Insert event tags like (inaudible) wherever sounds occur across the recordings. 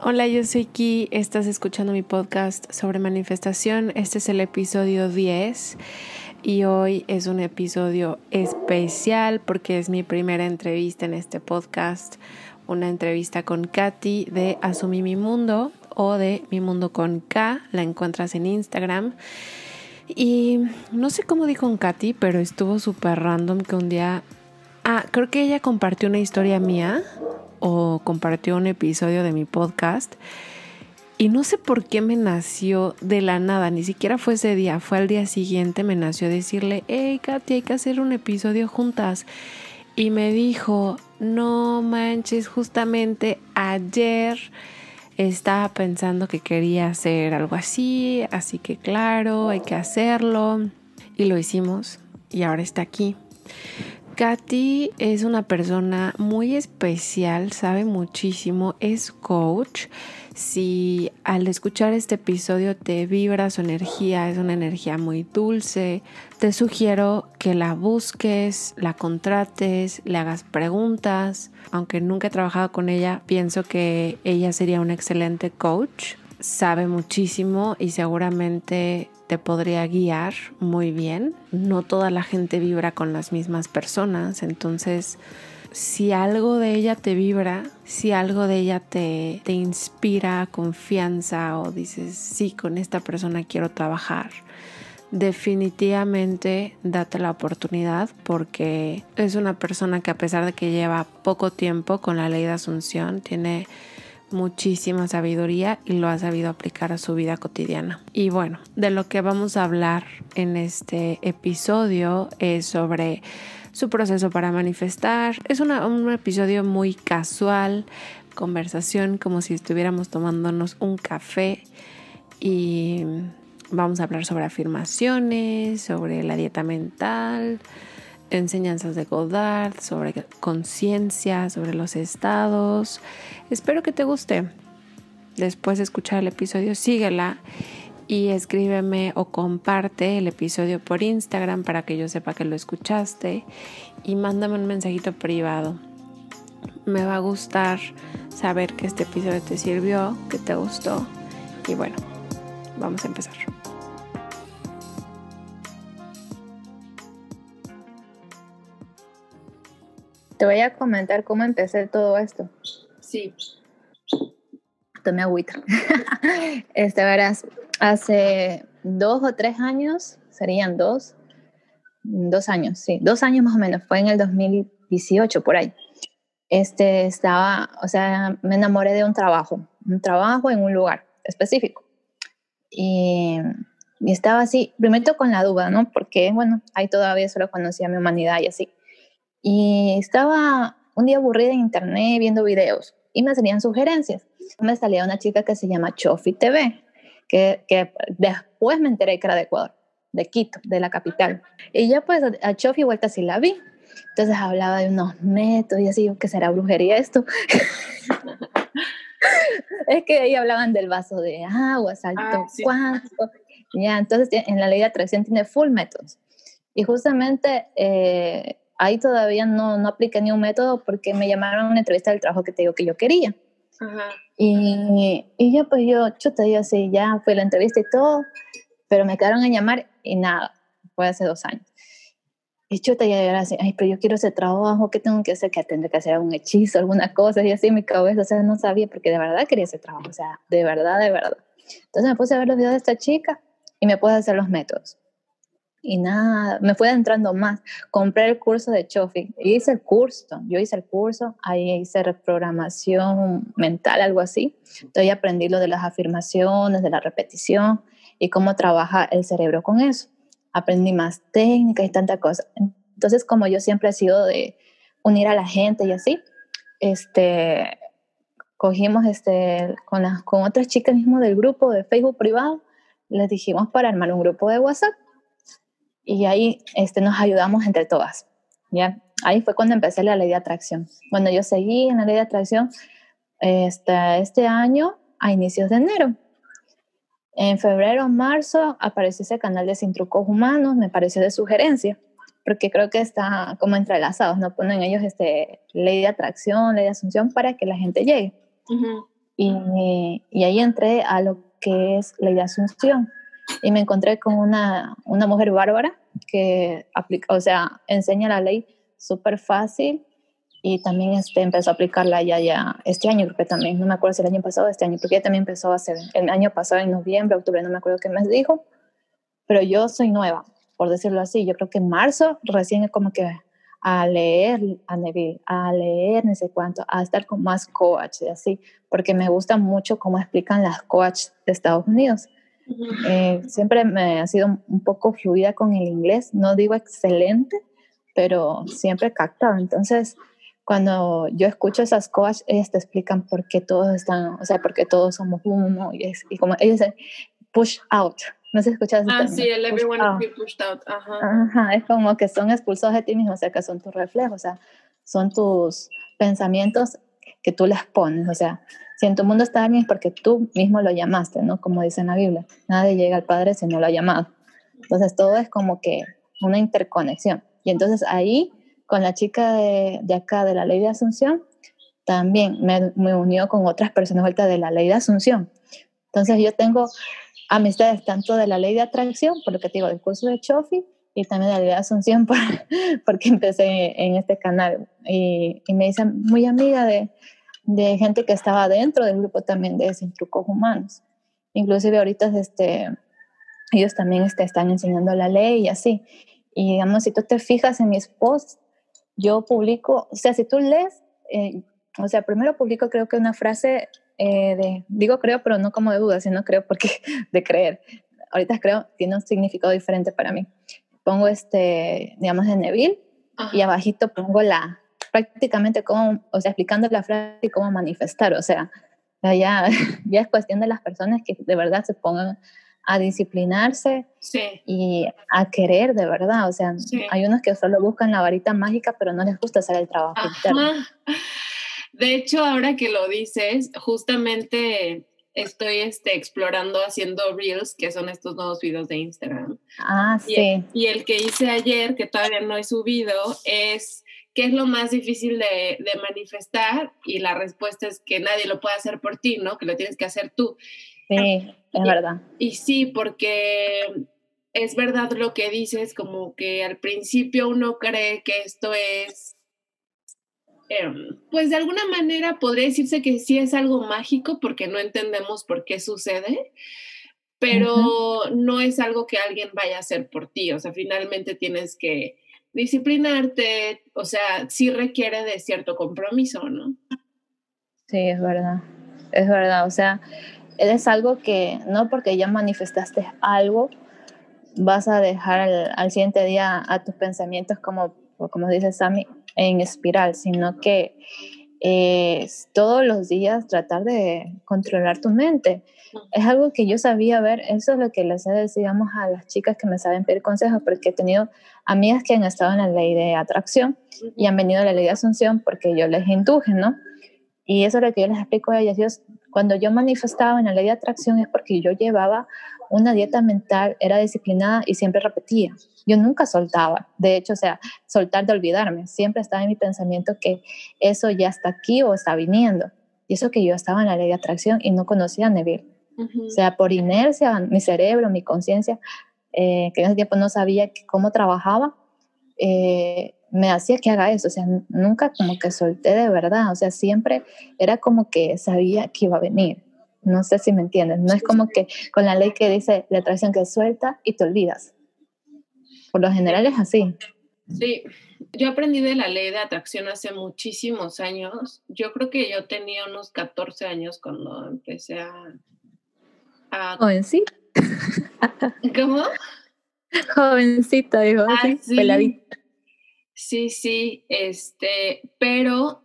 Hola, yo soy Ki, estás escuchando mi podcast sobre manifestación. Este es el episodio 10 y hoy es un episodio especial porque es mi primera entrevista en este podcast, una entrevista con Katy de Asumí mi mundo o de Mi mundo con K, la encuentras en Instagram. Y no sé cómo dijo con Katy, pero estuvo súper random que un día... Ah, creo que ella compartió una historia mía o compartió un episodio de mi podcast y no sé por qué me nació de la nada, ni siquiera fue ese día, fue al día siguiente, me nació decirle, hey Katy, hay que hacer un episodio juntas. Y me dijo, no manches, justamente ayer estaba pensando que quería hacer algo así, así que claro, hay que hacerlo. Y lo hicimos y ahora está aquí. Katy es una persona muy especial, sabe muchísimo, es coach. Si al escuchar este episodio te vibra su energía, es una energía muy dulce, te sugiero que la busques, la contrates, le hagas preguntas. Aunque nunca he trabajado con ella, pienso que ella sería un excelente coach. Sabe muchísimo y seguramente te podría guiar muy bien. No toda la gente vibra con las mismas personas, entonces si algo de ella te vibra, si algo de ella te, te inspira confianza o dices, sí, con esta persona quiero trabajar, definitivamente date la oportunidad porque es una persona que a pesar de que lleva poco tiempo con la ley de Asunción, tiene muchísima sabiduría y lo ha sabido aplicar a su vida cotidiana. Y bueno, de lo que vamos a hablar en este episodio es sobre su proceso para manifestar. Es un episodio muy casual, conversación como si estuviéramos tomándonos un café y vamos a hablar sobre afirmaciones, sobre la dieta mental, enseñanzas de Godard, sobre conciencia, sobre los estados. Espero que te guste. Después de escuchar el episodio, síguela y escríbeme o comparte el episodio por Instagram para que yo sepa que lo escuchaste y mándame un mensajito privado. Me va a gustar saber que este episodio te sirvió, que te gustó y bueno, vamos a empezar. Te voy a comentar cómo empecé todo esto. Sí. Tomé agüita. (laughs) este, verás, hace dos o tres años, serían dos, dos años, sí, dos años más o menos, fue en el 2018, por ahí. Este, estaba, o sea, me enamoré de un trabajo, un trabajo en un lugar específico. Y, y, estaba así, primero con la duda, ¿no? Porque, bueno, ahí todavía solo conocía mi humanidad y así. Y estaba un día aburrida en internet viendo videos y me salían sugerencias. Me salía una chica que se llama Chofi TV, que, que después me enteré que era de Ecuador, de Quito, de la capital. Y yo pues a Chofi vuelta sí la vi. Entonces hablaba de unos métodos y así, ¿qué será brujería esto? (laughs) es que ahí hablaban del vaso de agua, salto ah, cuánto. Ya, entonces en la ley de atracción tiene full métodos. Y justamente eh, ahí todavía no, no apliqué ni un método porque me llamaron a una entrevista del trabajo que te digo que yo quería. Y, y yo pues yo, yo te digo así, ya fue la entrevista y todo, pero me quedaron a llamar y nada, fue hace dos años. Y yo te era así, ay, pero yo quiero ese trabajo, ¿qué tengo que hacer? Que tendré que hacer algún hechizo, alguna cosa, y así mi cabeza, o sea, no sabía, porque de verdad quería ese trabajo, o sea, de verdad, de verdad. Entonces me puse a ver los videos de esta chica y me puse a hacer los métodos. Y nada, me fue entrando más. Compré el curso de Chofi, hice el curso, yo hice el curso, ahí hice reprogramación mental, algo así. Entonces aprendí lo de las afirmaciones, de la repetición y cómo trabaja el cerebro con eso aprendí más técnicas y tanta cosa. Entonces, como yo siempre he sido de unir a la gente y así, este, cogimos este, con, las, con otras chicas mismo del grupo de Facebook privado, les dijimos para armar un grupo de WhatsApp y ahí este, nos ayudamos entre todas. ¿ya? Ahí fue cuando empecé la ley de atracción. Cuando yo seguí en la ley de atracción este, este año a inicios de enero. En febrero, marzo apareció ese canal de Sin Trucos Humanos, me pareció de sugerencia, porque creo que está como entrelazados, ¿no? Ponen ellos este, ley de atracción, ley de asunción para que la gente llegue. y, y, ahí entré a lo que es ley de asunción y me encontré con una, una mujer bárbara que aplica, o sea, enseña la ley súper fácil y también este, empezó a aplicarla ya, ya este año, creo que también, no me acuerdo si el año pasado este año, porque ella también empezó a hacer, el año pasado, en noviembre, octubre, no me acuerdo qué mes dijo, pero yo soy nueva, por decirlo así, yo creo que en marzo recién es como que a leer a Neville, a leer no sé cuánto, a estar con más coach y así, porque me gusta mucho cómo explican las coach de Estados Unidos. Eh, siempre me ha sido un poco fluida con el inglés, no digo excelente, pero siempre captado. Entonces, cuando yo escucho esas cosas, ellas te explican por qué todos están, o sea, por qué todos somos uno, y, es, y como ellos dicen, push out. No sé si escuchas Ah, sí, el everyone be pushed out. Ajá. Ajá. Es como que son expulsados de ti mismo, o sea, que son tus reflejos, o sea, son tus pensamientos que tú les pones, o sea, si en tu mundo está alguien es porque tú mismo lo llamaste, ¿no? Como dice en la Biblia, nadie llega al Padre si no lo ha llamado. Entonces todo es como que una interconexión. Y entonces ahí con la chica de, de acá de la ley de Asunción, también me, me, unió con otras personas ahorita de la ley de Asunción. Entonces yo tengo amistades tanto de la ley de atracción, por lo que te digo, del curso de Chofi, y también de la ley de Asunción, (laughs) por, porque empecé en este canal. Y, y me dicen muy amiga de, de, gente que estaba dentro del grupo también de Sin Trucos Humanos. Inclusive ahorita este, ellos también este, están enseñando la ley y así. Y digamos, si tú te fijas en mis posts, yo publico, o sea, si tú lees, eh, o sea, primero publico creo que una frase eh, de, digo creo, pero no como de duda, sino creo porque (laughs) de creer. Ahorita creo tiene un significado diferente para mí. Pongo este, digamos, de Neville y abajito pongo la, prácticamente como, o sea, explicando la frase y cómo manifestar, o sea, ya, (laughs) ya es cuestión de las personas que de verdad se pongan a disciplinarse y a querer de verdad. O sea, hay unos que solo buscan la varita mágica, pero no les gusta hacer el trabajo De hecho, ahora que lo dices, justamente estoy este, explorando haciendo reels, que son estos nuevos videos de Instagram. Ah, sí. Y, el que hice ayer, que todavía no he subido, es qué es lo más difícil de, de manifestar y la respuesta es que nadie lo puede hacer por ti, ¿no? Que lo tienes que hacer tú. Sí, es verdad. Y sí, porque es verdad lo que dices, como que al principio uno cree que esto es, em, pues de alguna manera podría decirse que sí es algo mágico porque no entendemos por qué sucede, pero no es algo que alguien vaya a hacer por ti, o sea, finalmente tienes que disciplinarte, o sea, sí requiere de cierto compromiso, ¿no? Sí, es verdad, es verdad, o sea, es algo que no porque ya manifestaste algo, vas a dejar al, siguiente día a tus pensamientos como, como dice Sammy, en espiral, sino que es todos los días tratar de controlar tu mente. Es algo que yo sabía ver, eso es lo que les decíamos a las chicas que me saben pedir consejos, porque he tenido amigas que han estado en la ley de atracción y han venido a la ley de asunción porque yo les induje, ¿no? Y eso es lo que yo les explico a ellas. Dios, cuando yo manifestaba en la ley de atracción es porque yo llevaba una dieta mental, era disciplinada y siempre repetía. Yo nunca soltaba. De hecho, o sea, soltar de olvidarme. Siempre estaba en mi pensamiento que eso ya está aquí o está viniendo. Y eso que yo estaba en la ley de atracción y no conocía a Neville. O sea, por inercia, mi cerebro, mi conciencia, eh, que en ese tiempo no sabía cómo trabajaba, eh, me hacía que haga eso, o sea, nunca como que solté de verdad, o sea, siempre era como que sabía que iba a venir. No sé si me entiendes, no es como que con la ley que dice la atracción que suelta y te olvidas. Por lo general es así. Sí, yo aprendí de la ley de atracción hace muchísimos años. Yo creo que yo tenía unos 14 años cuando empecé a... a... Jovencita. ¿Cómo? Jovencita, digo, ah, así, peladita. Sí, sí, este, pero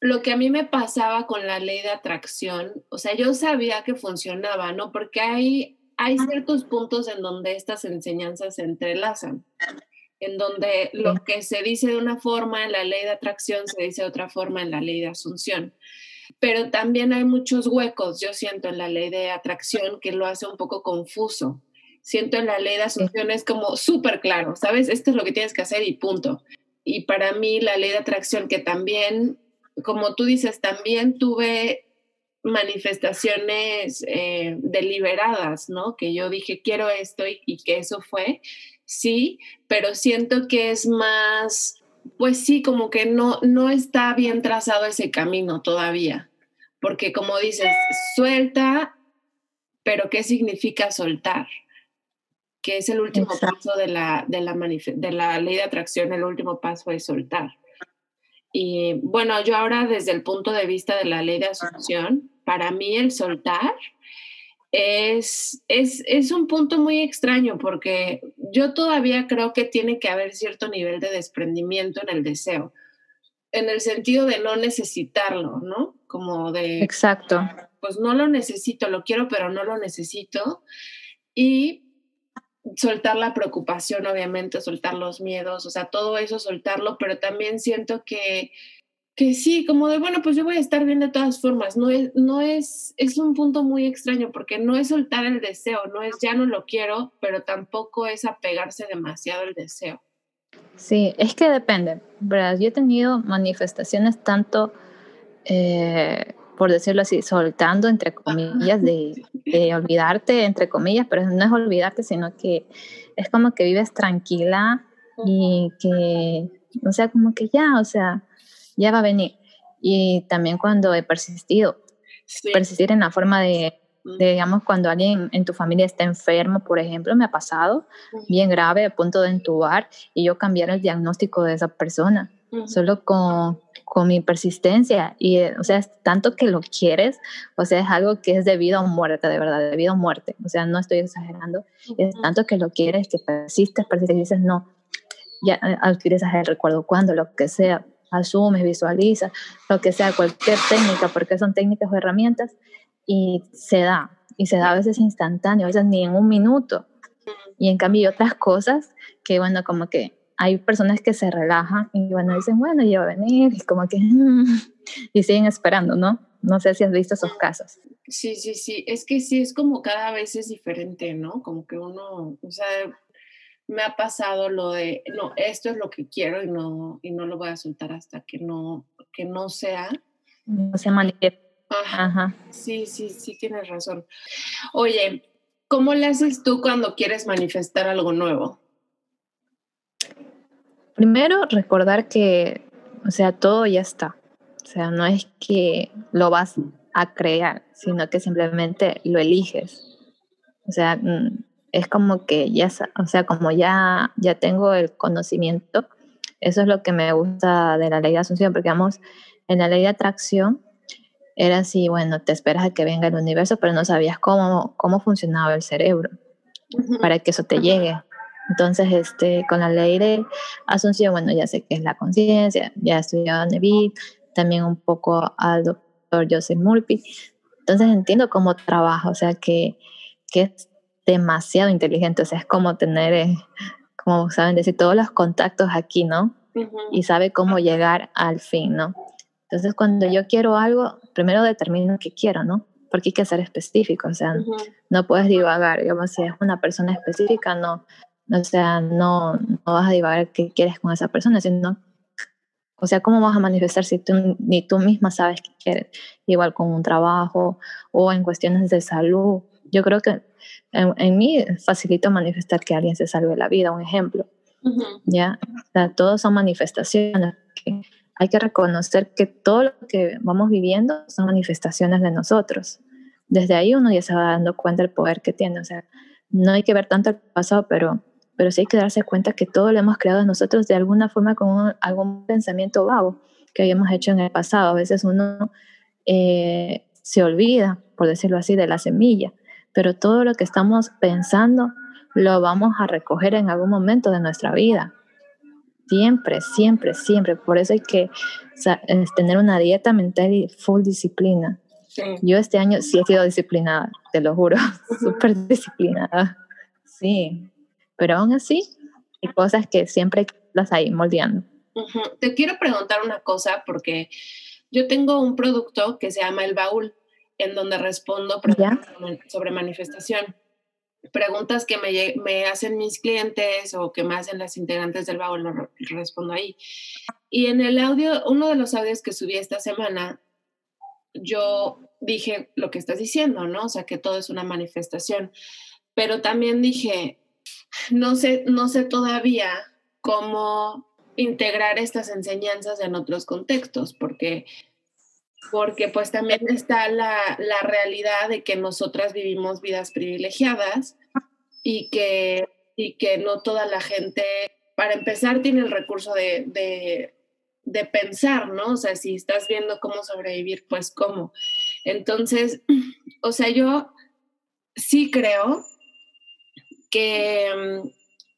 lo que a mí me pasaba con la ley de atracción, o sea, yo sabía que funcionaba, ¿no? Porque hay, hay ciertos puntos en donde estas enseñanzas se entrelazan, en donde lo que se dice de una forma en la ley de atracción se dice de otra forma en la ley de asunción. Pero también hay muchos huecos, yo siento, en la ley de atracción que lo hace un poco confuso siento en la ley de asunción es como súper claro, ¿sabes? Esto es lo que tienes que hacer y punto. Y para mí la ley de atracción que también, como tú dices, también tuve manifestaciones eh, deliberadas, ¿no? Que yo dije, quiero esto y, y que eso fue, sí, pero siento que es más, pues sí, como que no, no está bien trazado ese camino todavía, porque como dices, suelta, pero ¿qué significa soltar? que es el último paso de la, de, la de la ley de atracción, el último paso es soltar. Y bueno, yo ahora desde el punto de vista de la ley de asunción, para mí el soltar es, es, es, un punto muy extraño porque yo todavía creo que tiene que haber cierto nivel de desprendimiento en el deseo, en el sentido de no necesitarlo, ¿no? Como de... Exacto. Pues no lo necesito, lo quiero, pero no lo necesito. Y soltar la preocupación, obviamente, soltar los miedos, o sea, todo eso, soltarlo, pero también siento que, que sí, como de, bueno, pues yo voy a estar bien de todas formas, no es, no es, es un punto muy extraño porque no es soltar el deseo, no es ya no lo quiero, pero tampoco es apegarse demasiado al deseo. Sí, es que depende, ¿verdad? Yo he tenido manifestaciones tanto... Eh, por decirlo así, soltando, entre comillas, de, olvidarte, entre comillas, pero no es olvidarte, sino que es como que vives tranquila y que, o sea, como que ya, o sea, ya va a venir. Y también cuando he persistido, persistir en la forma de, de, digamos, cuando alguien en tu familia está enfermo, por ejemplo, me ha pasado bien grave, a punto de entubar, y yo cambiar el diagnóstico de esa persona, solo con, con mi persistencia. Y, eh, o sea, es tanto que lo quieres, o sea, es algo que es debido a muerte, de verdad, debido a muerte, o sea, no estoy exagerando, es tanto que lo quieres, que persistes, persistes y dices, no, ya eh, adquieres el recuerdo cuando, lo que sea, asumes, visualizas, lo que sea, cualquier técnica, porque son técnicas o herramientas, y se da, y se da a veces instantáneo, a veces ni en un minuto, y en cambio hay otras cosas que, bueno, como que hay personas que se relajan y bueno, dicen, bueno, ya va a venir y como que, (laughs) y siguen esperando, ¿no? No sé si has visto esos casos. Sí, sí, sí, es que sí, es como cada vez es diferente, ¿no? Como que uno, o sea, me ha pasado lo de, no, esto es lo que quiero y no, y no lo voy a soltar hasta que no, que no sea. No se manifieste. Ajá. Sí, sí, sí, tienes razón. Oye, ¿cómo le haces tú cuando quieres manifestar algo nuevo? Primero, recordar que, o sea, todo ya está. O sea, no es que lo vas a crear, sino que simplemente lo eliges. O sea, mm, es como que ya, o sea, como ya, ya tengo el conocimiento, eso es lo que me gusta de la ley de asunción, porque vamos, en la ley de atracción, era así, bueno, te esperas a que venga el universo, pero no sabías cómo, cómo funcionaba el cerebro para que eso te llegue. Entonces, este, con la ley de Asunción, bueno, ya sé qué es la conciencia, ya he estudiado Neville, también un poco al doctor Joseph Murphy. Entonces entiendo cómo trabaja, o sea, que, que es demasiado inteligente, o sea, es como tener, eh, como saben decir, todos los contactos aquí, ¿no? Y sabe cómo llegar al fin, ¿no? Entonces, cuando yo quiero algo, primero determino qué quiero, ¿no? Porque hay que ser específico, o sea, no puedes divagar, digamos, si es una persona específica, no, o sea, no, no vas a divagar qué quieres con esa persona, sino, o sea, ¿cómo vas a manifestar si tú, ni tú misma sabes qué quieres? Igual con un trabajo o en cuestiones de salud. Yo creo que en, mí facilito manifestar que alguien se salve la vida, un ejemplo. ¿Ya? O sea, todos son manifestaciones. hay que reconocer que todo lo que vamos viviendo son manifestaciones de nosotros. Desde ahí uno ya se va dando cuenta del poder que tiene. O sea, no hay que ver tanto el pasado, pero pero sí hay que darse cuenta que todo lo hemos creado nosotros de alguna forma con algún pensamiento vago que habíamos hecho en el pasado. A veces uno eh, se olvida, por decirlo así, de la semilla, pero todo lo que estamos pensando lo vamos a recoger en algún momento de nuestra vida. Siempre, siempre, siempre. Por eso hay que tener una dieta mental y full disciplina. Yo este año sí he sido disciplinada, te lo juro, (laughs) súper disciplinada. Sí, pero aún así hay cosas que siempre las hay moldeando. Te quiero preguntar una cosa porque yo tengo un producto que se llama El Baúl, en donde respondo preguntas sobre manifestación. Preguntas que me, me, hacen mis clientes o que me hacen las integrantes del baúl, lo respondo ahí. Y en el audio, uno de los audios que subí esta semana, yo dije lo que estás diciendo, ¿no? O sea, que todo es una manifestación. Pero también dije, no sé, no sé todavía cómo integrar estas enseñanzas en otros contextos, porque, porque pues también está la, realidad de que nosotras vivimos vidas privilegiadas y que, y que no toda la gente, para empezar, tiene el recurso de, de, de pensar, ¿no? O sea, si estás viendo cómo sobrevivir, pues cómo. Entonces, (clears throat) o sea, yo sí creo que mm,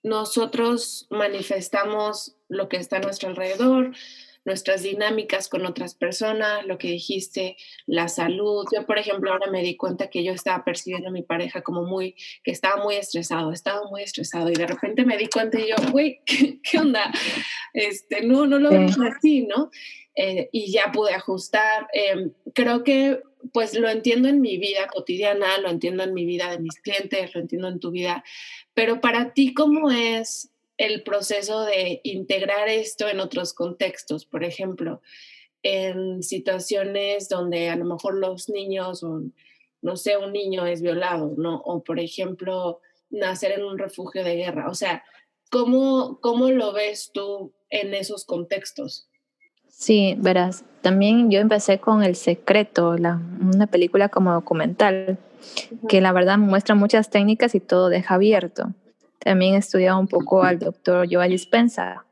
nosotros manifestamos lo que está a nuestro alrededor, nuestras dinámicas con otras personas, lo que dijiste, la salud. Yo, por ejemplo, ahora me di cuenta que yo estaba percibiendo a mi pareja como muy, que estaba muy estresado, estaba muy estresado y de repente me di cuenta y yo, güey, (laughs) ¿qué, onda? Este, no, no lo veo así, ¿no? Eh, y ya pude ajustar. Em, creo que pues lo entiendo en mi vida cotidiana, lo entiendo en mi vida de mis clientes, lo entiendo en tu vida, pero para ti, ¿cómo es el proceso de integrar esto en otros contextos? Por ejemplo, en situaciones donde a lo mejor los niños, o no sé, un niño es violado, ¿no? O por ejemplo, nacer en un refugio de guerra. O sea, ¿cómo, cómo lo ves tú en esos contextos? Sí, verás, también yo empecé con El Secreto, la, una película como documental, que la verdad muestra muchas técnicas y todo deja abierto. También he estudiado un poco al doctor Joel Dispensa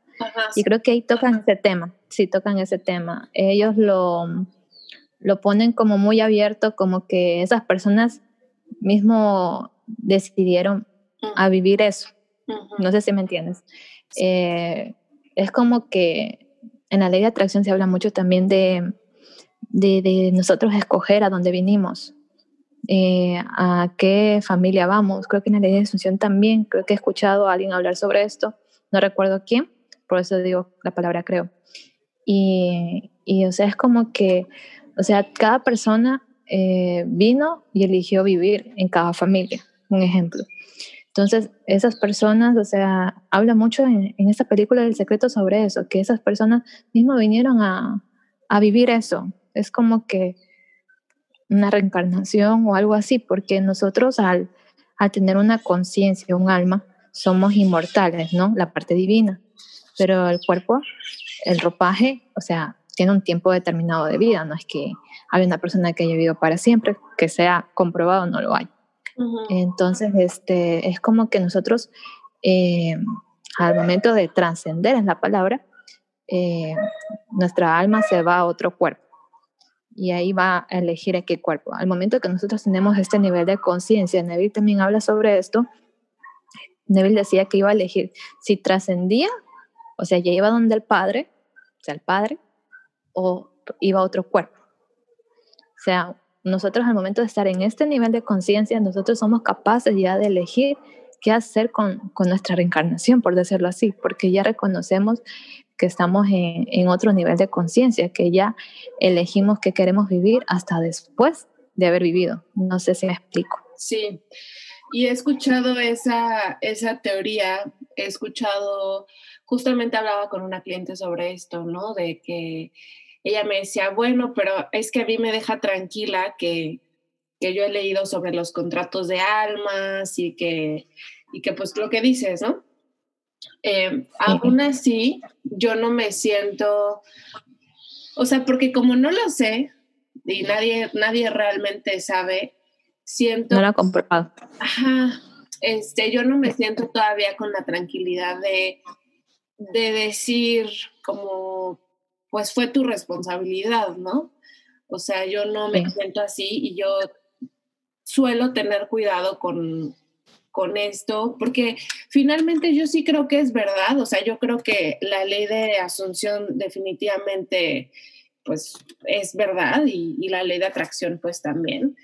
y creo que ahí tocan ese tema, sí tocan ese tema. Ellos lo, lo ponen como muy abierto, como que esas personas mismo decidieron a vivir eso. No sé si me entiendes. Eh, es como que en la ley de atracción se habla mucho también de, de, nosotros escoger a dónde vinimos, eh, a qué familia vamos. Creo que en la ley de asunción también, creo que he escuchado a alguien hablar sobre esto, no recuerdo quién, por eso digo la palabra creo. Y, y o sea, es como que, o sea, cada persona eh, vino y eligió vivir en cada familia, un ejemplo. Entonces, esas personas, o sea, habla mucho en, en esta película del secreto sobre eso, que esas personas mismo vinieron a, a vivir eso. Es como que una reencarnación o algo así, porque nosotros al, al tener una conciencia, un alma, somos inmortales, ¿no? La parte divina. Pero el cuerpo, el ropaje, o sea, tiene un tiempo determinado de vida, no es que haya una persona que haya vivido para siempre, que sea comprobado, no lo hay. Entonces, este, es como que nosotros, eh, al momento de trascender en la palabra, eh, nuestra alma se va a otro cuerpo. Y ahí va a elegir a qué cuerpo. Al momento que nosotros tenemos este nivel de conciencia, Neville también habla sobre esto, Neville decía que iba a elegir si trascendía, o sea, ya iba donde el padre, o sea, el padre, o iba a otro cuerpo. O sea, nosotros al momento de estar en este nivel de conciencia, nosotros somos capaces ya de elegir qué hacer con, con, nuestra reencarnación, por decirlo así, porque ya reconocemos que estamos en, en otro nivel de conciencia, que ya elegimos que queremos vivir hasta después de haber vivido. No sé si me explico. Sí, y he escuchado esa, esa teoría, he escuchado, justamente hablaba con una cliente sobre esto, ¿no? De que ella me decía, bueno, pero es que a mí me deja tranquila que, que yo he leído sobre los contratos de almas y que, y que pues lo que dices, ¿no? Eh, aún así, yo no me siento, o sea, porque como no lo sé y nadie, nadie realmente sabe, siento... No lo he comprobado. Ajá, este, yo no me siento todavía con la tranquilidad de, de decir como, pues fue tu responsabilidad, ¿no? O sea, yo no me siento así y yo suelo tener cuidado con, con esto, porque finalmente yo sí creo que es verdad, o sea, yo creo que la ley de asunción definitivamente, pues es verdad y, la ley de atracción pues también,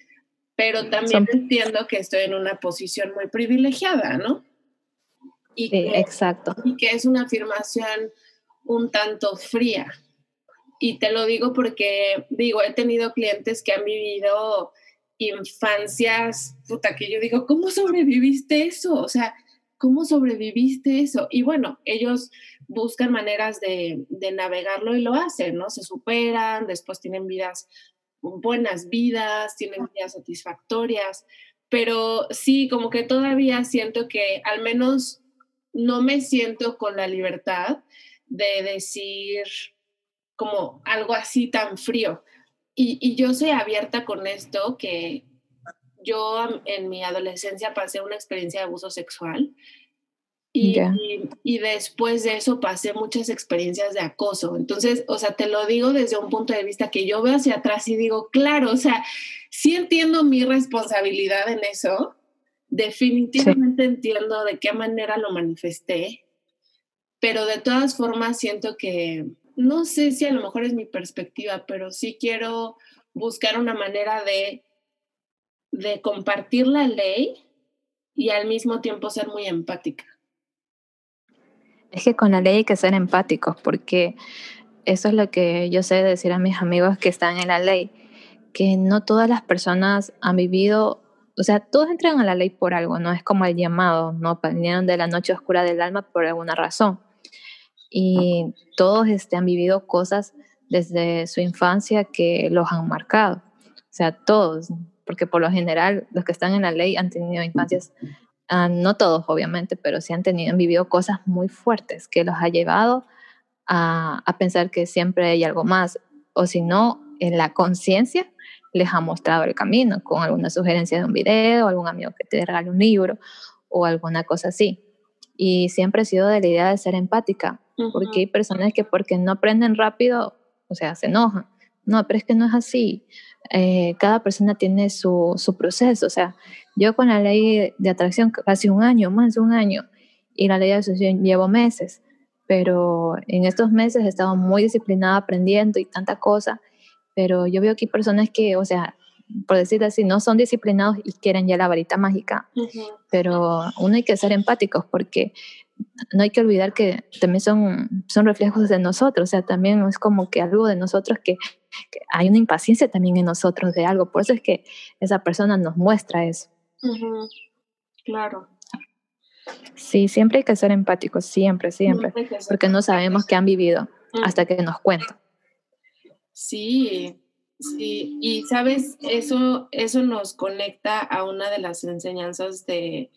pero también entiendo que estoy en una posición muy privilegiada, ¿no? Y sí, exacto. Y que es una afirmación un tanto fría. Y te lo digo porque, digo, he tenido clientes que han vivido infancias, puta, que yo digo, ¿cómo sobreviviste eso? O sea, ¿cómo sobreviviste eso? Y bueno, ellos buscan maneras de, de navegarlo y lo hacen, ¿no? Se superan, después tienen vidas, buenas vidas, tienen vidas satisfactorias, pero sí, como que todavía siento que al menos no me siento con la libertad de decir como algo así tan frío. Y, yo soy abierta con esto, que yo en mi adolescencia pasé una experiencia de abuso sexual y, y, después de eso pasé muchas experiencias de acoso. Entonces, o sea, te lo digo desde un punto de vista que yo veo hacia atrás y digo, claro, o sea, sí entiendo mi responsabilidad en eso, definitivamente entiendo de qué manera lo manifesté, pero de todas formas siento que no sé si a lo mejor es mi perspectiva, pero sí quiero buscar una manera de, de compartir la ley y al mismo tiempo ser muy empática. Es que con la ley hay que ser empáticos porque eso es lo que yo sé decir a mis amigos que están en la ley, que no todas las personas han vivido, o sea, todos entran a la ley por algo, no es como el llamado, no vinieron de la noche oscura del alma por alguna razón y todos este, han vivido cosas desde su infancia que los han marcado. O sea, todos, porque por lo general los que están en la ley han tenido infancias, ah, no todos obviamente, pero sí han, tenido, han vivido cosas muy fuertes que los ha llevado a, a pensar que siempre hay algo más, o si no, en la conciencia les ha mostrado el camino con alguna sugerencia de un video, algún amigo que te regale un libro o alguna cosa así. Y siempre he sido de la idea de ser empática, porque hay personas que porque no aprenden rápido, o sea, se enojan. No, pero es que no es así. Eh, cada persona tiene su, su, proceso. O sea, yo con la ley de atracción casi un año, más de un año, y la ley de asociación llevo meses, pero en estos meses he estado muy disciplinada aprendiendo y tanta cosa, pero yo veo hay personas que, o sea, por decirlo así, no son disciplinados y quieren ya la varita mágica, pero uno hay que ser empáticos porque no hay que olvidar que también son, son reflejos de nosotros, o sea, también es como que algo de nosotros que, hay una impaciencia también en nosotros de algo, por eso es que esa persona nos muestra eso. Claro. Sí, siempre hay que ser empáticos, siempre, siempre, porque no sabemos qué han vivido hasta que nos cuentan. Sí, sí, y sabes, eso, eso nos conecta a una de las enseñanzas de,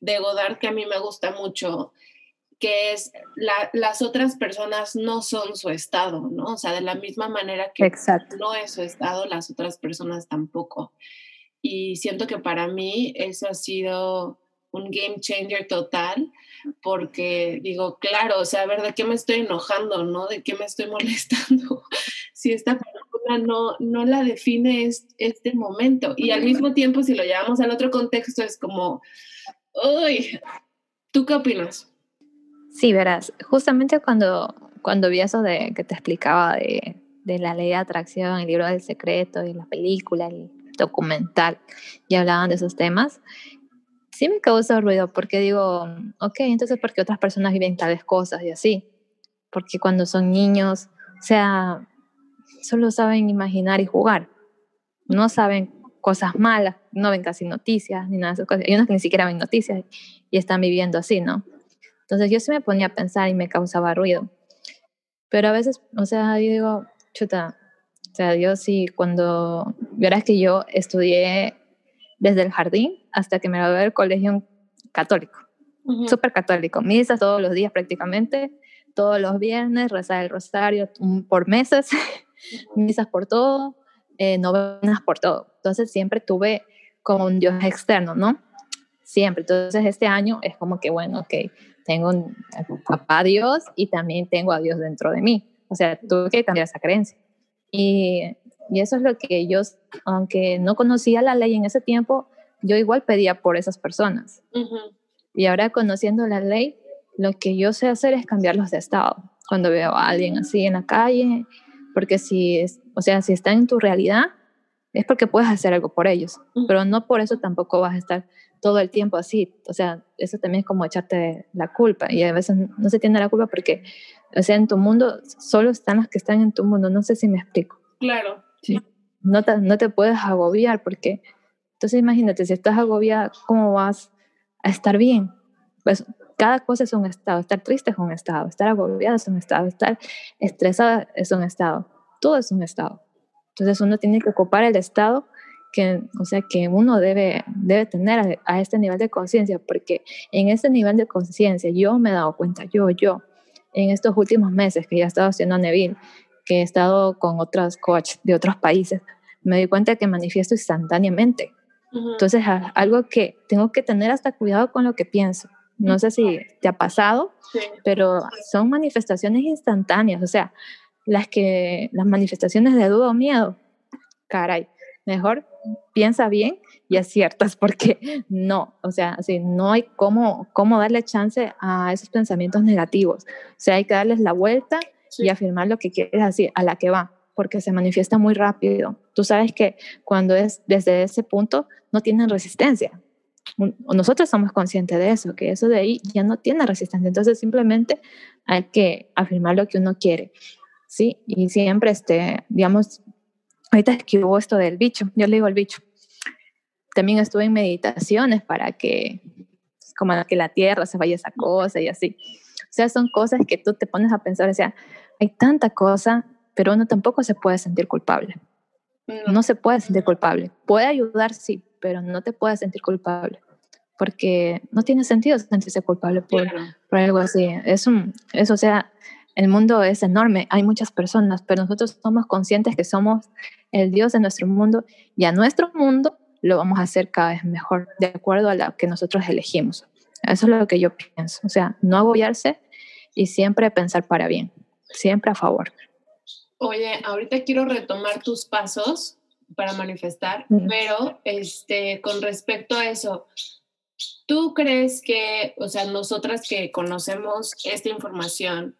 de Godard que a mí me gusta mucho, que es las otras personas no son su estado, ¿no? O sea, de la misma manera que no es su estado, las otras personas tampoco. Y siento que para mí eso ha sido un game changer total, porque digo, claro, o sea, a ver, ¿de qué me estoy enojando, no? ¿De qué me estoy (laughs) molestando? si esta persona no, no la define este momento. Y al mismo tiempo, si lo llevamos al otro contexto, es como, uy, ¿tú qué opinas? Sí, verás, justamente cuando, cuando vi eso de que te explicaba de, de la ley de atracción, el libro del secreto y la película, el documental, y hablaban de esos temas, sí me causa ruido porque digo, ok, entonces porque otras personas viven tales cosas y así, porque cuando son niños, o sea, solo saben imaginar y jugar, no saben cosas malas, no ven casi noticias ni nada de esas cosas. Hay unos que ni siquiera ven noticias y están viviendo así, ¿no? Entonces yo sí me ponía a pensar y me causaba ruido. Pero a veces, o sea, yo digo, chuta, o sea, yo sí, cuando, verás que yo estudié desde el jardín hasta que me gradué del colegio católico, súper católico, misas todos los días prácticamente, todos los viernes, rezar el rosario por meses, (laughs) misas por todo, eh, novenas por todo. Entonces siempre tuve como un Dios externo, ¿no? Siempre. Entonces este año es como que, bueno, ok, tengo un papá Dios y también tengo a Dios dentro de mí. O sea, tuve que cambiar esa creencia. Y, y eso es lo que yo, aunque no conocía la ley en ese tiempo, yo igual pedía por esas personas. Y ahora conociendo la ley, lo que yo sé hacer es cambiarlos de estado. Cuando veo a alguien así en la calle, porque si, es, o sea, si está en tu realidad, es porque puedes hacer algo por ellos, pero no por eso tampoco vas a estar todo el tiempo así. O sea, eso también es como echarte la culpa y a veces no se tiene la culpa porque, o sea, en tu mundo solo están los que están en tu mundo. No sé si me explico. Claro, sí. No te, no te puedes agobiar porque, entonces imagínate, si estás agobiada, ¿cómo vas a estar bien? Pues cada cosa es un estado. Estar triste es un estado, estar agobiada es un estado, estar estresada es un estado. Todo es un estado. Entonces uno tiene que ocupar el estado que, o sea, que uno debe, debe tener a, este nivel de conciencia, porque en este nivel de conciencia yo me he dado cuenta, yo, yo, en estos últimos meses que ya he estado haciendo Neville, que he estado con otros coaches de otros países, me doy cuenta que manifiesto instantáneamente. Entonces, algo que tengo que tener hasta cuidado con lo que pienso. No sé si te ha pasado, pero son manifestaciones instantáneas, o sea, las que las manifestaciones de duda o miedo. Caray, mejor piensa bien y aciertas (laughs) porque no, o sea, así no hay cómo cómo darle chance a esos pensamientos negativos. O sea, hay que darles la vuelta y afirmar lo que quieres así a la que va, porque se manifiesta muy rápido. Tú sabes que cuando es desde ese punto no tienen resistencia nosotros somos conscientes de eso, que eso de ahí ya no tiene resistencia. Entonces simplemente hay que afirmar lo que uno quiere, ¿sí? Y siempre, este, digamos, ahorita escribo esto del bicho, yo le digo el bicho. También estuve en meditaciones para que, como que la tierra se vaya esa cosa y así. O sea, son cosas que tú te pones a pensar, o sea, hay tanta cosa, pero uno tampoco se puede sentir culpable. No se puede sentir culpable. Puede ayudar, sí, pero no te puedes sentir culpable, porque no tiene sentido sentirse culpable por, por algo así. Es un, eso, o sea, el mundo es enorme, hay muchas personas, pero nosotros somos conscientes que somos el Dios de nuestro mundo y a nuestro mundo lo vamos a hacer cada vez mejor, de acuerdo a lo que nosotros elegimos. Eso es lo que yo pienso. O sea, no agobiarse y siempre pensar para bien, siempre a favor. Oye, ahorita quiero retomar tus pasos para manifestar, pero este, con respecto a eso, ¿tú crees que, o sea, nosotras que conocemos esta información,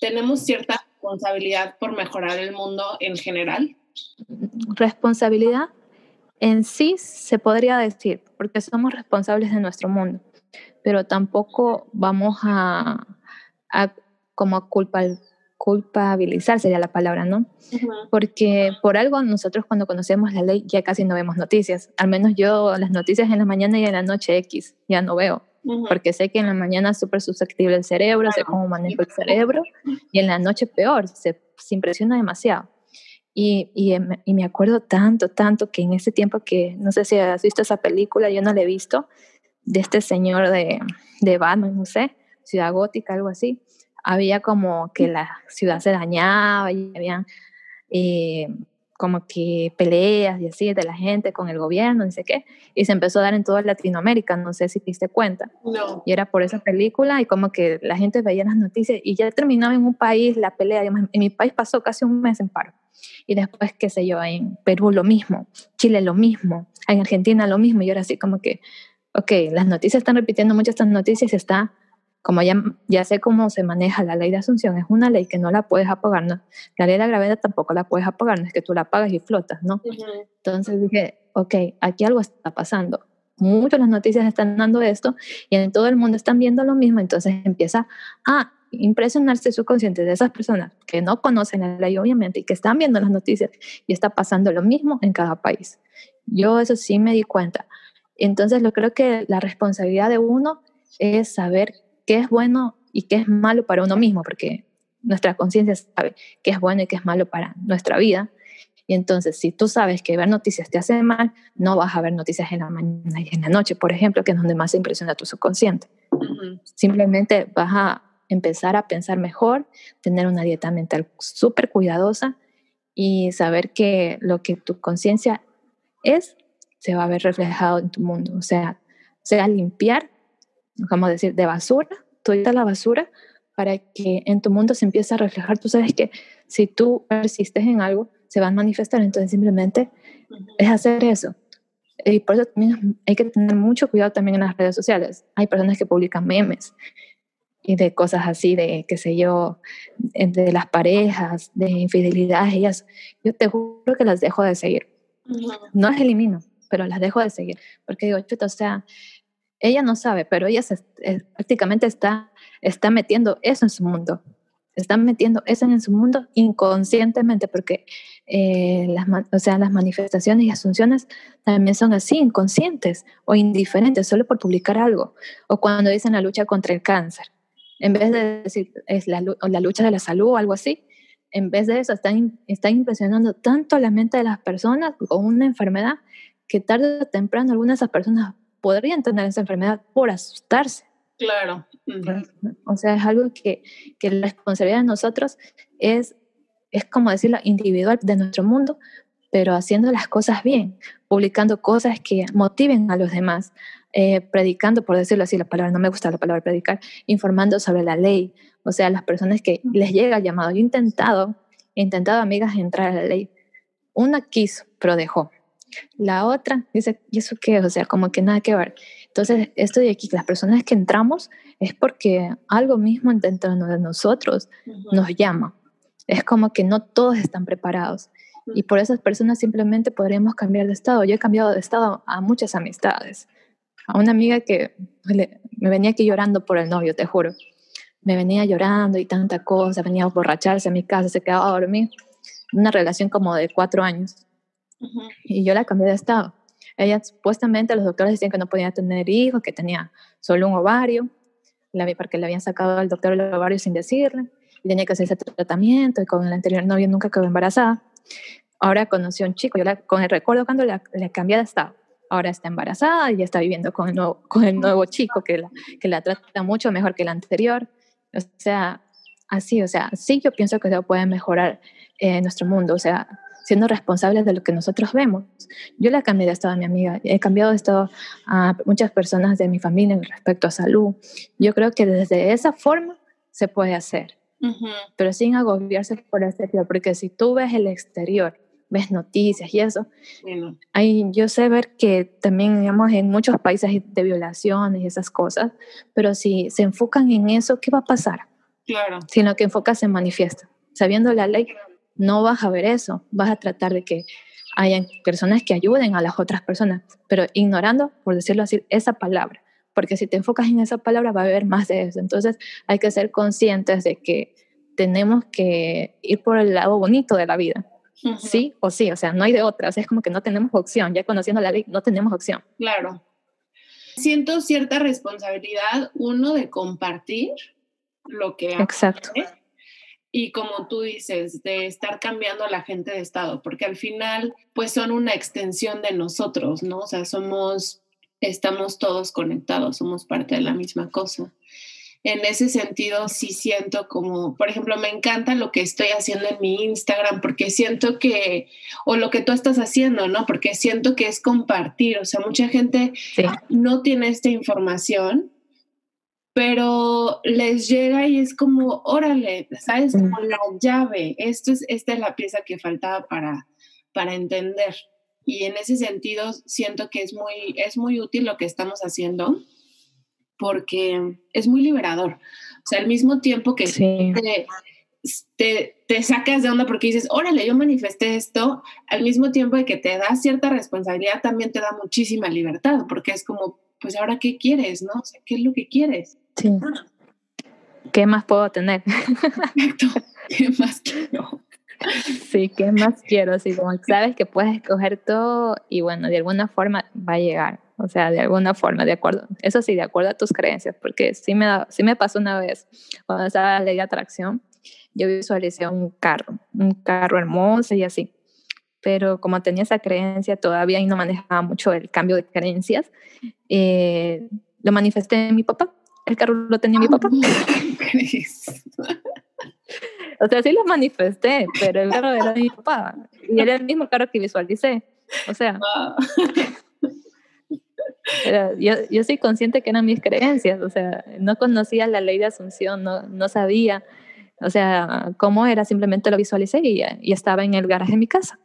tenemos cierta responsabilidad por mejorar el mundo en general? Responsabilidad en sí se podría decir, porque somos responsables de nuestro mundo, pero tampoco vamos a, a como culpar culpabilizar sería la palabra, ¿no? Porque por algo nosotros cuando conocemos la ley ya casi no vemos noticias. Al menos yo las noticias en la mañana y en la noche X ya no veo. Porque sé que en la mañana es súper susceptible el cerebro, sé cómo manejo el cerebro, y en la noche peor, se, se impresiona demasiado. Y, y, y, me acuerdo tanto, tanto que en ese tiempo que, no sé si has visto esa película, yo no la he visto, de este señor de, de Batman, no sé, Ciudad Gótica, algo así, había como que la ciudad se dañaba y había eh, como que peleas y así de la gente con el gobierno, no sé qué, y se empezó a dar en toda Latinoamérica, no sé si te diste cuenta. No. Y era por esa película y como que la gente veía las noticias y ya terminaba en un país la pelea, en mi país pasó casi un mes en paro. Y después, qué sé yo, en Perú lo mismo, Chile lo mismo, en Argentina lo mismo. Y ahora sí como que, ok, las noticias están repitiendo muchas estas noticias, está, como ya, ya sé cómo se maneja la ley de asunción, es una ley que no la puedes apagar, ¿no? La ley de la gravedad tampoco la puedes apagar, no es que tú la apagas y flotas, ¿no? Entonces dije, ok, aquí algo está pasando. Muchas las noticias están dando esto y en todo el mundo están viendo lo mismo, entonces empieza a impresionarse subconsciente de esas personas que no conocen la ley obviamente y que están viendo las noticias y está pasando lo mismo en cada país. Yo eso sí me di cuenta. Entonces yo creo que la responsabilidad de uno es saber qué es bueno y qué es malo para uno mismo, porque nuestra conciencia sabe qué es bueno y qué es malo para nuestra vida. Y entonces, si tú sabes que ver noticias te hace mal, no vas a ver noticias en la mañana y en la noche, por ejemplo, que es donde más se impresiona tu subconsciente. Simplemente vas a empezar a pensar mejor, tener una dieta mental súper cuidadosa y saber que lo que tu conciencia es se va a ver reflejado en tu mundo. O sea, sea limpiar, vamos a decir, de basura, toda la basura, para que en tu mundo se empiece a reflejar. Tú sabes que si tú persistes en algo, se va a manifestar. Entonces, simplemente es hacer eso. Y por eso también hay que tener mucho cuidado también en las redes sociales. Hay personas que publican memes y de cosas así, de qué sé yo, de las parejas, de infidelidad, ellas, yo te juro que las dejo de seguir. No las elimino, pero las dejo de seguir, porque digo, chuta, o sea, ella no sabe, pero ella prácticamente está, está metiendo eso en su mundo, está metiendo eso en su mundo inconscientemente, porque eh, las, o sea, las manifestaciones y asunciones también son así, inconscientes o indiferentes, solo por publicar algo, o cuando dicen la lucha contra el cáncer. En vez de decir es la, la lucha de la salud o algo así, en vez de eso están, están impresionando tanto la mente de las personas con una enfermedad que tarde o temprano algunas de esas personas podrían tener esa enfermedad por asustarse. Claro. O sea, es algo que, que, la responsabilidad de nosotros es, es como decirlo, individual de nuestro mundo, pero haciendo las cosas bien, publicando cosas que motiven a los demás, eh, predicando, por decirlo así, la palabra, no me gusta la palabra predicar, informando sobre la ley, o sea, las personas que les llega el llamado. Yo he intentado, he intentado, amigas, entrar a la ley. Una quiso, pero dejó. La otra dice, ¿y eso qué? O sea, como que nada que ver. Entonces, esto de aquí, las personas que entramos es porque algo mismo dentro de nosotros nos llama. Es como que no todos están preparados. Y por esas personas simplemente podríamos cambiar de estado. Yo he cambiado de estado a muchas amistades a una amiga que me venía aquí llorando por el novio, te juro. Me venía llorando y tanta cosa, venía a borracharse a mi casa, se quedaba a dormir. Una relación como de cuatro años. Y yo la cambié de estado. Ella supuestamente los doctores decían que no podía tener hijos, que tenía solo un ovario, porque le habían sacado al doctor el ovario sin decirle, y tenía que hacer ese tratamiento, y con el anterior novio nunca quedó embarazada. Ahora conoció a un chico, yo la, con el recuerdo cuando le cambié de estado ahora está embarazada y está viviendo con el nuevo, con el nuevo chico que la, que la trata mucho mejor que el anterior. O sea, así, o sea, sí yo pienso que se puede mejorar eh, nuestro mundo, o sea, siendo responsables de lo que nosotros vemos. Yo le cambié de estado a mi amiga, he cambiado de estado a muchas personas de mi familia respecto a salud. Yo creo que desde esa forma se puede hacer, pero sin agobiarse por el exterior, porque si tú ves el exterior ves noticias y eso. Hay, yo sé ver que también, digamos, en muchos países de violaciones y esas cosas, pero si se enfocan en eso, ¿qué va a pasar? Claro. Si lo que enfocas se manifiesta. Sabiendo la ley, no vas a ver eso, vas a tratar de que hayan personas que ayuden a las otras personas, pero ignorando, por decirlo así, esa palabra, porque si te enfocas en esa palabra va a haber más de eso. Entonces hay que ser conscientes de que tenemos que ir por el lado bonito de la vida sí o sí, o sea, no hay de otra, es como que no tenemos opción, ya conociendo la ley, no tenemos opción. Claro. Siento cierta responsabilidad, uno, de compartir lo que... Exacto. Y como tú dices, de estar cambiando a la gente de estado, porque al final, pues son una extensión de nosotros, ¿no? O sea, somos, estamos todos conectados, somos parte de la misma cosa en ese sentido sí siento como, por ejemplo, me encanta lo que estoy haciendo en mi Instagram porque siento que, o lo que tú estás haciendo, ¿no? Porque siento que es compartir, o sea, mucha gente no tiene esta información pero les llega y es como, órale, ¿sabes? Como la llave, esto es, esta es la pieza que faltaba para, para entender. Y en ese sentido siento que es muy, es muy útil lo que estamos haciendo porque es muy liberador. O sea, al mismo tiempo que te, te, sacas de onda porque dices, órale, yo manifesté esto, al mismo tiempo de que te da cierta responsabilidad, también te da muchísima libertad, porque es como, pues ahora, ¿qué quieres? ¿No? O sea, ¿qué es lo que quieres? Sí. ¿Qué más puedo tener? Exacto. (laughs) ¿Qué más quiero? Sí, ¿qué más quiero? Sí, como sabes que puedes escoger todo y bueno, de alguna forma va a llegar. O sea, de alguna forma, de acuerdo. Eso sí, de acuerdo a tus creencias, porque sí me, sí me pasó una vez, cuando estaba la ley de atracción, yo visualicé un carro, un carro hermoso y así. Pero como tenía esa creencia, todavía y no manejaba mucho el cambio de creencias, eh, lo manifesté en mi papá. El carro lo tenía mi papá. (laughs) o sea, sí lo manifesté, pero el carro era de mi papá. Y era el mismo carro que visualicé. O sea, yo, yo soy consciente que eran mis creencias, o sea, no conocía la ley de asunción, no, no sabía, o sea, cómo era, simplemente lo visualicé y, y estaba en el garaje de mi casa.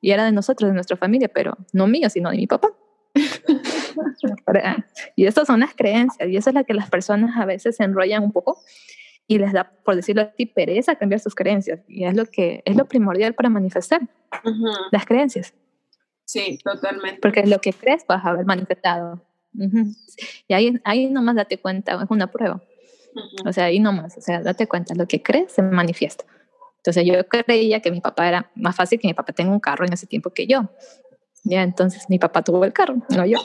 Y era de nosotros, de nuestra familia, pero no mío, sino de mi papá. (laughs) y estas son las creencias, y eso es la que las personas a veces se enrollan un poco y les da, por decirlo así, pereza cambiar sus creencias. Y es lo que es lo primordial para manifestar, las creencias. Sí, totalmente. Porque lo que crees vas a haber manifestado. Y ahí, ahí nomás date cuenta, es una prueba. O sea, ahí nomás, o sea, date cuenta, lo que crees se manifiesta. Entonces yo creía que mi papá era más fácil que mi papá tenga un carro en ese tiempo que yo. Ya, entonces mi papá tuvo el carro, no yo.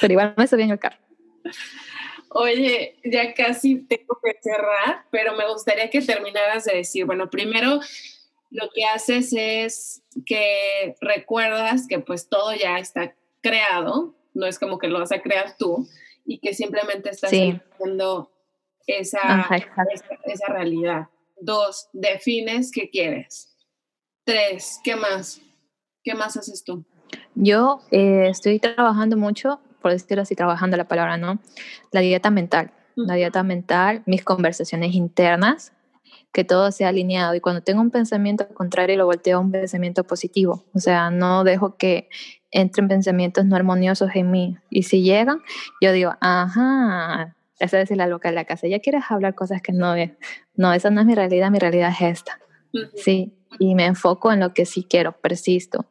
Pero igual me subí en el carro. Oye, ya casi tengo que cerrar, pero me gustaría que terminaras de decir, bueno, primero lo que haces es que recuerdas que pues todo ya está creado, no es como que lo vas a crear tú y que simplemente estás viendo esa, esa, realidad. Dos, defines qué quieres. Tres, ¿qué más? ¿Qué más haces tú? Yo eh, estoy trabajando mucho, por decirlo así, trabajando la palabra, ¿no? La dieta mental. La dieta mental, mis conversaciones internas, que todo sea alineado y cuando tengo un pensamiento contrario lo volteo a un pensamiento positivo, o sea, no dejo que entren pensamientos no armoniosos en mí y si llegan, yo digo, ajá, esa es la loca de la casa, ya quieres hablar cosas que no es, no, esa no es mi realidad, mi realidad es esta, sí, y me enfoco en lo que sí quiero, persisto,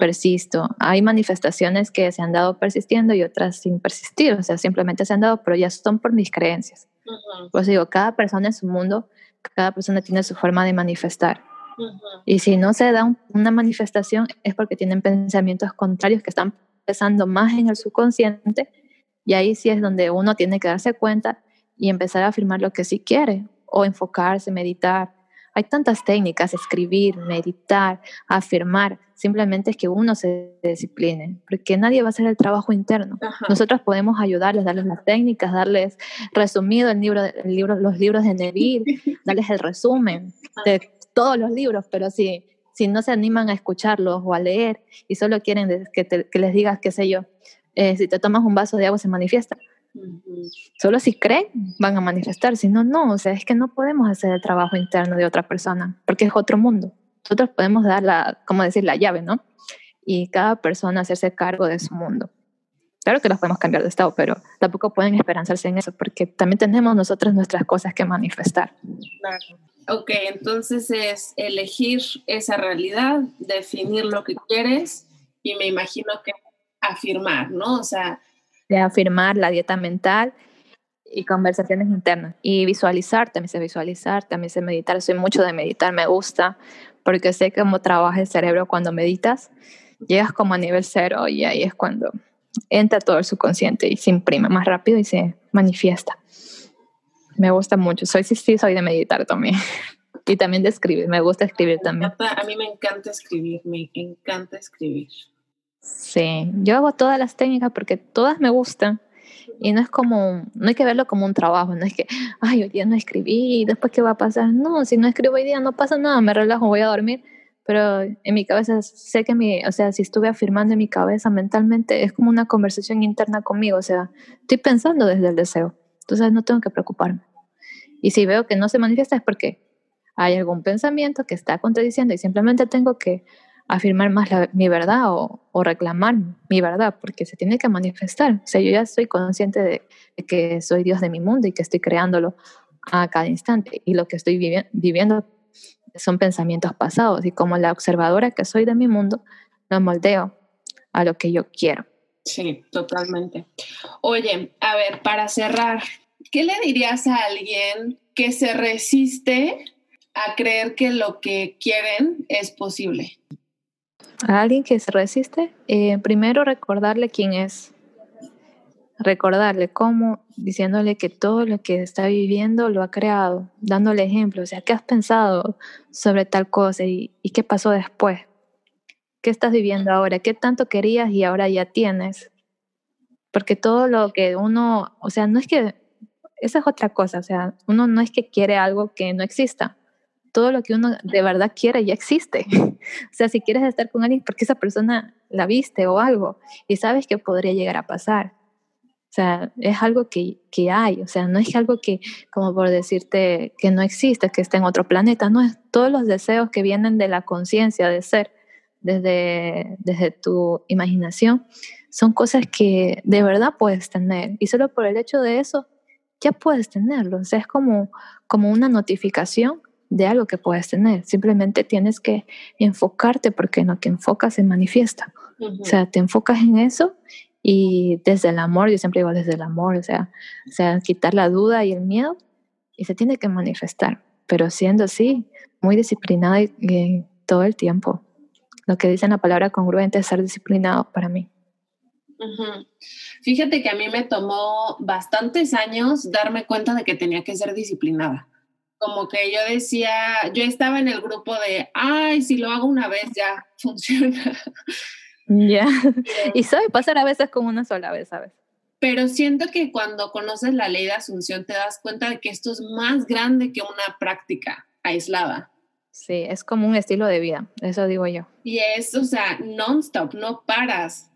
persisto. Hay manifestaciones que se han dado persistiendo y otras sin persistir, o sea, simplemente se han dado, pero ya son por mis creencias. Pues digo, cada persona en su mundo cada persona tiene su forma de manifestar. Y si no se da una manifestación es porque tienen pensamientos contrarios que están pesando más en el subconsciente y ahí sí es donde uno tiene que darse cuenta y empezar a afirmar lo que sí quiere o enfocarse, meditar, hay tantas técnicas, escribir, meditar, afirmar, simplemente es que uno se discipline, porque nadie va a hacer el trabajo interno. Nosotros podemos ayudarles, darles las técnicas, darles resumido el libro, el libro los libros de Neville, (laughs) darles el resumen de todos los libros, pero si, si no se animan a escucharlos o a leer y solo quieren que, que les digas, qué sé yo, eh, si te tomas un vaso de agua se manifiesta, Solo si creen van a manifestar, si no, no. O sea, es que no podemos hacer el trabajo interno de otra persona, porque es otro mundo. Nosotros podemos dar la, como decir, la llave, ¿no? Y cada persona hacerse cargo de su mundo. Claro que los podemos cambiar de estado, pero tampoco pueden esperanzarse en eso, porque también tenemos nosotros nuestras cosas que manifestar. Claro. Ok, entonces es elegir esa realidad, definir lo que quieres y me imagino que afirmar, ¿no? O sea, de afirmar la dieta mental y conversaciones internas. Y visualizar, también sé visualizar, también sé meditar. Soy mucho de meditar, me gusta, porque sé cómo trabaja el cerebro cuando meditas. Llegas como a nivel cero y ahí es cuando entra todo el subconsciente y se imprime más rápido y se manifiesta. Me gusta mucho. Soy sí, sí, soy de meditar también. (laughs) y también de escribir. Me gusta escribir también. A mí me encanta escribir, me encanta escribir. Sí, yo hago todas las técnicas porque todas me gustan y no es como, no hay que verlo como un trabajo, no es que, (laughs) ay, hoy día no escribí, después qué va a pasar. No, si no escribo hoy día no pasa nada, me relajo, voy a dormir. pero en mi cabeza sé que mi, o sea, si estuve afirmando en mi cabeza mentalmente, es como una conversación interna conmigo, o sea, estoy pensando desde el deseo, entonces no tengo que preocuparme. Y si veo que no se manifiesta es porque hay algún pensamiento que está contradiciendo y simplemente tengo que afirmar más mi verdad o, reclamar mi verdad, porque se tiene que manifestar. O sea, yo ya estoy consciente de, que soy Dios de mi mundo y que estoy creándolo a cada instante. Y lo que estoy viviendo son pensamientos pasados. Y como la observadora que soy de mi mundo, lo moldeo a lo que yo quiero. Sí, totalmente. Oye, a ver, para cerrar, ¿qué le dirías a alguien que se resiste a creer que lo que quieren es posible? A alguien que se resiste, eh, primero recordarle quién es, recordarle cómo, diciéndole que todo lo que está viviendo lo ha creado, dándole ejemplo, o sea, ¿qué has pensado sobre tal cosa y, y qué pasó después? ¿Qué estás viviendo ahora? ¿Qué tanto querías y ahora ya tienes? Porque todo lo que uno, o sea, no es que, esa es otra cosa, o sea, uno no es que quiere algo que no exista, todo lo que uno de verdad quiere ya existe. (laughs) o sea, si quieres estar con alguien porque esa persona la viste o algo y sabes que podría llegar a pasar. O sea, es algo que, que hay, o sea, no es algo que, como por decirte, que no existe, que está en otro planeta, no es todos los deseos que vienen de la conciencia de ser, desde, desde tu imaginación, son cosas que de verdad puedes tener. Y solo por el hecho de eso, ya puedes tenerlo. O sea, es como, como una notificación de algo que puedes tener. Simplemente tienes que enfocarte porque en lo que enfocas se manifiesta. O sea, te enfocas en eso y desde el amor, yo siempre digo desde el amor, o sea, o sea, quitar la duda y el miedo y se tiene que manifestar, pero siendo así, muy disciplinado y, todo el tiempo. Lo que dice la palabra congruente es ser disciplinado para mí. Fíjate que a mí me tomó bastantes años darme cuenta de que tenía que ser disciplinada como que yo decía, yo estaba en el grupo de, ay, si lo hago una vez ya (laughs) funciona. Ya, (laughs) y sabe pasar a veces con una sola vez, ¿sabes? Pero siento que cuando conoces la ley de asunción te das cuenta de que esto es más grande que una práctica aislada. Sí, es como un estilo de vida, eso digo yo. Y es, o sea, non-stop, no paras,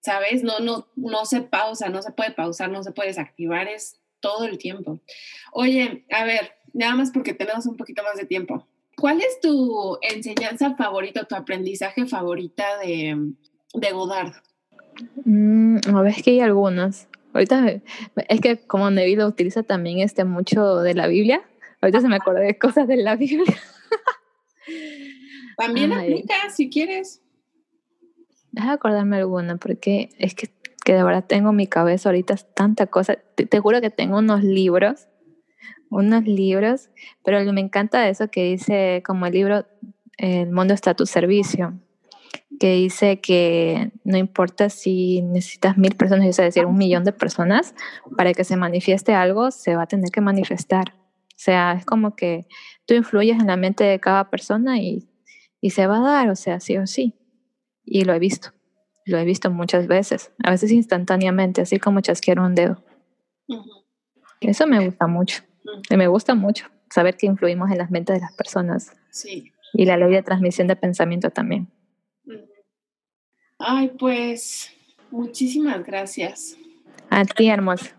¿sabes? No, no, no se pausa, no se puede pausar, no se puede desactivar, es todo el tiempo. Oye, a ver, nada más porque tenemos un poquito más de tiempo. ¿Cuál es tu enseñanza favorita, tu aprendizaje favorita de, de Godard? Mm, a ver, es que hay algunas. Ahorita es que como Neville utiliza también este mucho de la Biblia, ahorita se me acordé de cosas de la Biblia. (laughs) También aplica si quieres. Deja acordarme alguna, porque es que, que de verdad tengo en mi cabeza ahorita tanta cosa. Te, te, juro que tengo unos libros unos libros, pero me encanta eso que dice como el libro El mundo está a tu servicio, que dice que no importa si necesitas mil personas, es decir, un millón de personas, para que se manifieste algo, se va a tener que manifestar. O sea, es como que tú influyes en la mente de cada persona y, y se va a dar, o sea, sí o sí. Y lo he visto, lo he visto muchas veces, a veces instantáneamente, así como chasquear un dedo. Eso me gusta mucho. Y me gusta mucho saber que influimos en las mentes de las personas. Sí. Y la ley de transmisión de pensamiento también. Ay, pues muchísimas gracias. A ti, hermosa.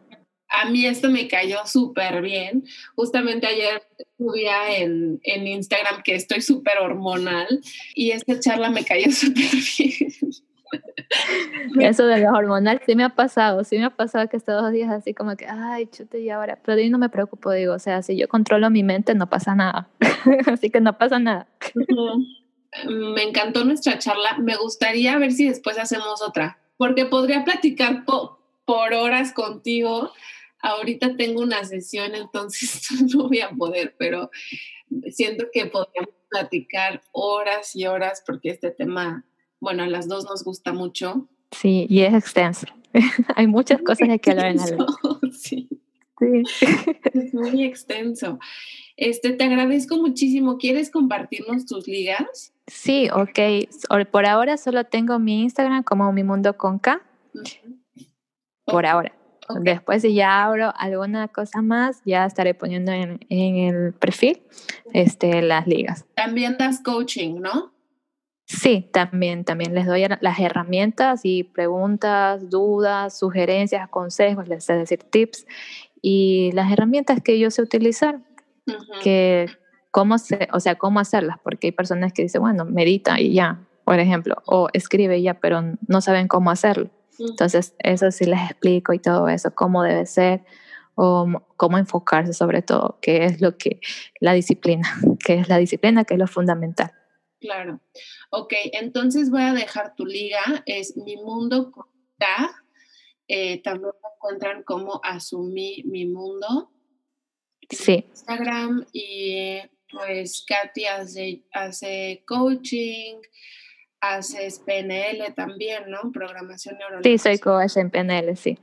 A mí esto me cayó súper bien. Justamente ayer subía en, en Instagram que estoy súper hormonal y esta charla me cayó (laughs) súper bien. Eso de lo hormonal sí me ha pasado, sí me ha pasado que estos dos días así como que, ay, chute, y ahora, pero yo no me preocupo, digo, o sea, si yo controlo mi mente no pasa nada, (laughs) así que no pasa nada. Me encantó nuestra charla, me gustaría ver si después hacemos otra, porque podría platicar por horas contigo. Ahorita tengo una sesión, entonces (laughs) no voy a poder, pero siento que podríamos platicar horas y horas porque este tema bueno, a las dos nos gusta mucho. Sí, y es extenso. (laughs) Hay muchas cosas de que hablar en la (laughs) Sí. sí. Es muy extenso. Este, te agradezco muchísimo. ¿Quieres compartirnos tus ligas? Sí, ok. Por ahora solo tengo mi Instagram como mi mundo con K. Por ahora. Después si ya abro alguna cosa más, ya estaré poniendo en, en el perfil este, las ligas. También das coaching, ¿no? Sí, también, también les doy las herramientas y preguntas, dudas, sugerencias, consejos, les sé decir tips y las herramientas que yo sé utilizar, que cómo se, o sea, cómo hacerlas, porque hay personas que dicen, bueno, medita y ya, por ejemplo, o escribe y ya, pero no saben cómo hacerlo. Entonces, eso sí les explico y todo eso, cómo debe ser o cómo enfocarse sobre todo, qué es lo que la disciplina, (laughs) qué es la disciplina, que es lo fundamental. Claro. Ok, entonces voy a dejar tu liga, es mi mundo con eh, también me encuentran como asumí mi mundo. Sí. Instagram y pues Katy hace, hace coaching, haces PNL también, ¿no? Programación neurolingüística. Sí, soy coach en PNL, sí.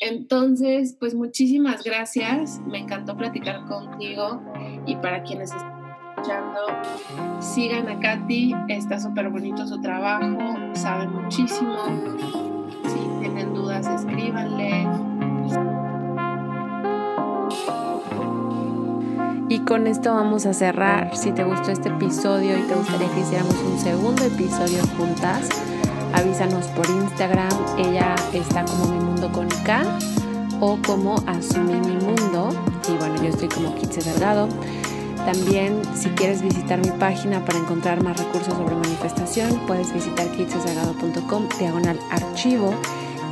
Entonces, pues muchísimas gracias. Me encantó platicar contigo y para quienes están Sigan a Katy, está súper bonito su trabajo, sabe muchísimo. Si tienen dudas, escríbanle. Y con esto vamos a cerrar. Si te gustó este episodio y te gustaría que hiciéramos un segundo episodio juntas, avísanos por Instagram. Ella está como Mi Mundo con K o como Asumí Mi Mundo. Y bueno, yo estoy como Kitse Delgado. También, si quieres visitar mi página para encontrar más recursos sobre manifestación, puedes visitar kitsesagado.com diagonal archivo.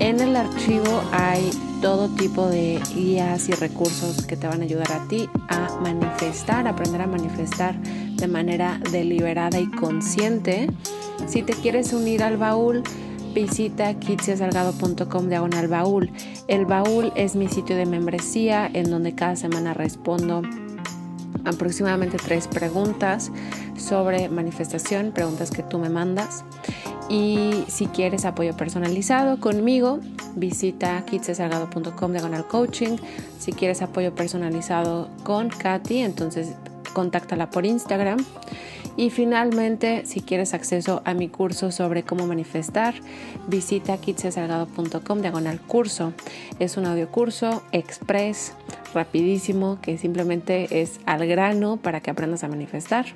En el archivo hay todo tipo de guías y recursos que te van a ayudar a ti a manifestar, aprender a manifestar de manera deliberada y consciente. Si te quieres unir al baúl, visita kitsesalgado.com diagonal baúl. El baúl es mi sitio de membresía en donde cada semana respondo aproximadamente tres preguntas sobre manifestación, preguntas que tú me mandas. Y si quieres apoyo personalizado conmigo, visita kitsesalgado.com diagonal coaching. Si quieres apoyo personalizado con Katy, entonces contáctala por Instagram. Y finalmente, si quieres acceso a mi curso sobre cómo manifestar, visita kitsesalgado.com diagonal curso. Es un audio curso express, rapidísimo, que simplemente es al grano para que aprendas a manifestar.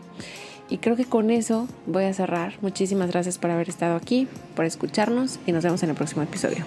Y creo que con eso voy a cerrar. Muchísimas gracias por haber estado aquí, por escucharnos y nos vemos en el próximo episodio.